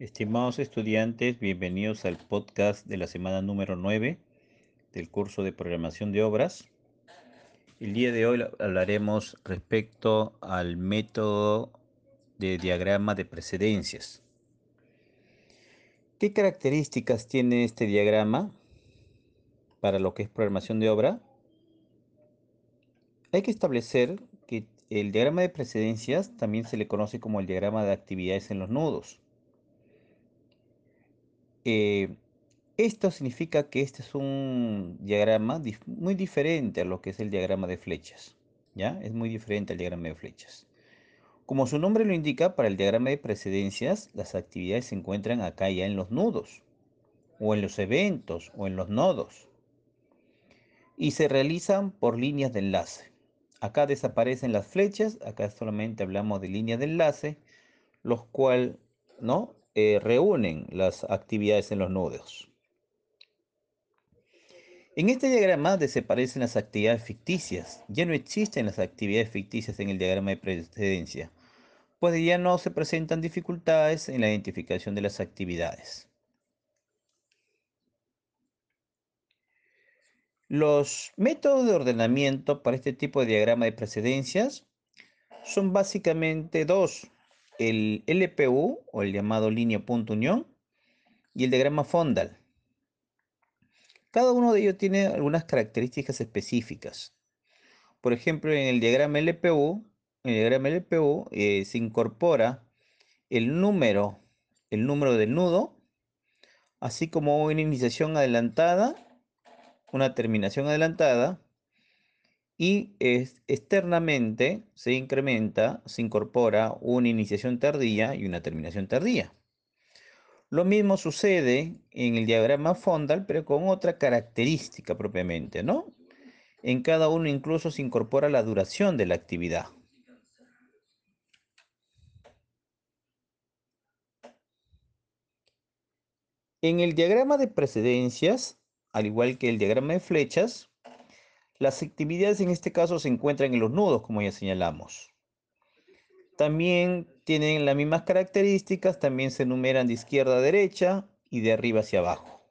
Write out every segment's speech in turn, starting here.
Estimados estudiantes, bienvenidos al podcast de la semana número 9 del curso de programación de obras. El día de hoy hablaremos respecto al método de diagrama de precedencias. ¿Qué características tiene este diagrama para lo que es programación de obra? Hay que establecer que el diagrama de precedencias también se le conoce como el diagrama de actividades en los nudos. Eh, esto significa que este es un diagrama muy diferente a lo que es el diagrama de flechas. ¿ya? Es muy diferente al diagrama de flechas. Como su nombre lo indica, para el diagrama de precedencias, las actividades se encuentran acá ya en los nudos, o en los eventos, o en los nodos. Y se realizan por líneas de enlace. Acá desaparecen las flechas, acá solamente hablamos de líneas de enlace, los cuales ¿no? Eh, reúnen las actividades en los nudos. En este diagrama desaparecen las actividades ficticias. Ya no existen las actividades ficticias en el diagrama de precedencia, pues ya no se presentan dificultades en la identificación de las actividades. Los métodos de ordenamiento para este tipo de diagrama de precedencias son básicamente dos el LPU o el llamado línea punto unión y el diagrama Fondal. Cada uno de ellos tiene algunas características específicas. Por ejemplo, en el diagrama LPU, en el diagrama LPU eh, se incorpora el número, el número del nudo, así como una iniciación adelantada, una terminación adelantada y externamente se incrementa, se incorpora una iniciación tardía y una terminación tardía. Lo mismo sucede en el diagrama Fondal, pero con otra característica propiamente, ¿no? En cada uno incluso se incorpora la duración de la actividad. En el diagrama de precedencias, al igual que el diagrama de flechas, las actividades en este caso se encuentran en los nudos, como ya señalamos. También tienen las mismas características, también se enumeran de izquierda a derecha y de arriba hacia abajo.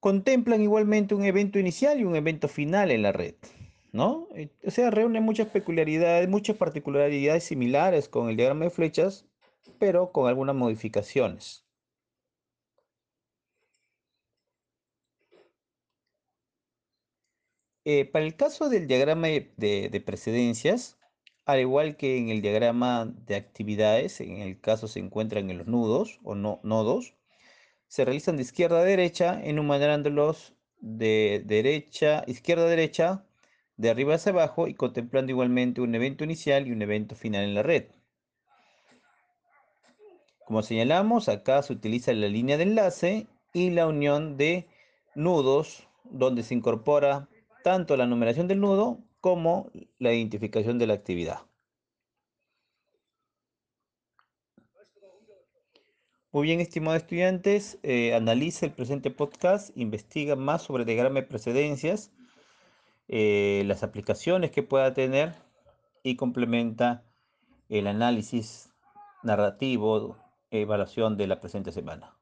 Contemplan igualmente un evento inicial y un evento final en la red, ¿no? O sea, reúnen muchas peculiaridades, muchas particularidades similares con el diagrama de flechas, pero con algunas modificaciones. Eh, para el caso del diagrama de, precedencias, al igual que en el diagrama de actividades, en el caso se encuentran en los nudos o no, nodos, se realizan de izquierda a derecha, enumerándolos de derecha, izquierda a derecha, de arriba hacia abajo y contemplando igualmente un evento inicial y un evento final en la red. Como señalamos, acá se utiliza la línea de enlace y la unión de nudos, donde se incorpora tanto la numeración del nudo como la identificación de la actividad. Muy bien, estimados estudiantes, eh, analiza el presente podcast, investiga más sobre diagrama de precedencias, eh, las aplicaciones que pueda tener y complementa el análisis narrativo, evaluación de la presente semana.